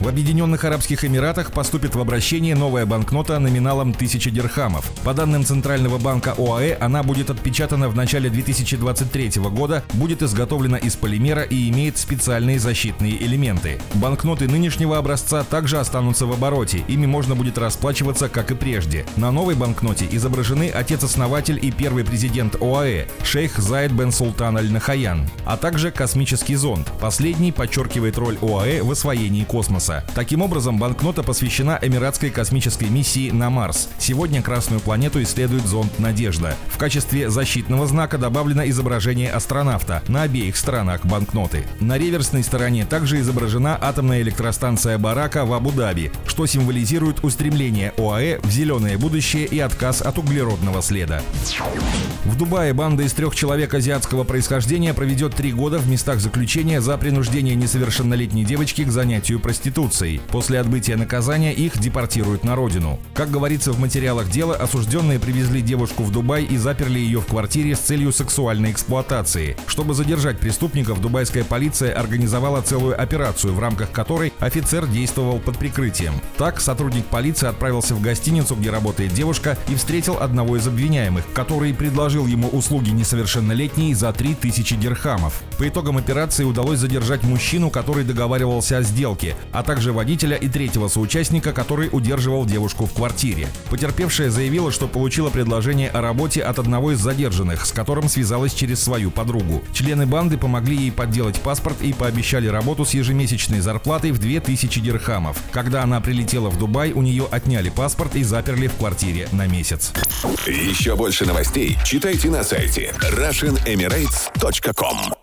В Объединенных Арабских Эмиратах поступит в обращение новая банкнота номиналом 1000 дирхамов. По данным Центрального банка ОАЭ, она будет отпечатана в начале 2023 года, будет изготовлена из полимера и имеет специальные защитные элементы. Банкноты нынешнего образца также останутся в обороте, ими можно будет расплачиваться, как и прежде. На новой банкноте изображены отец-основатель и первый президент ОАЭ, шейх Зайд бен Султан Аль-Нахаян, а также космический зонд. Последний подчеркивает роль ОАЭ в освоении космоса. Марса. Таким образом, банкнота посвящена Эмиратской космической миссии на Марс. Сегодня Красную планету исследует зонд «Надежда». В качестве защитного знака добавлено изображение астронавта на обеих сторонах банкноты. На реверсной стороне также изображена атомная электростанция Барака в Абу-Даби, что символизирует устремление ОАЭ в зеленое будущее и отказ от углеродного следа. В Дубае банда из трех человек азиатского происхождения проведет три года в местах заключения за принуждение несовершеннолетней девочки к занятию проституцией Конституцией. После отбытия наказания их депортируют на родину. Как говорится в материалах дела, осужденные привезли девушку в Дубай и заперли ее в квартире с целью сексуальной эксплуатации. Чтобы задержать преступников, дубайская полиция организовала целую операцию, в рамках которой офицер действовал под прикрытием. Так, сотрудник полиции отправился в гостиницу, где работает девушка, и встретил одного из обвиняемых, который предложил ему услуги несовершеннолетней за 3000 дирхамов. По итогам операции удалось задержать мужчину, который договаривался о сделке, а также водителя и третьего соучастника, который удерживал девушку в квартире. Потерпевшая заявила, что получила предложение о работе от одного из задержанных, с которым связалась через свою подругу. Члены банды помогли ей подделать паспорт и пообещали работу с ежемесячной зарплатой в 2000 дирхамов. Когда она прилетела в Дубай, у нее отняли паспорт и заперли в квартире на месяц. Еще больше новостей читайте на сайте RussianEmirates.com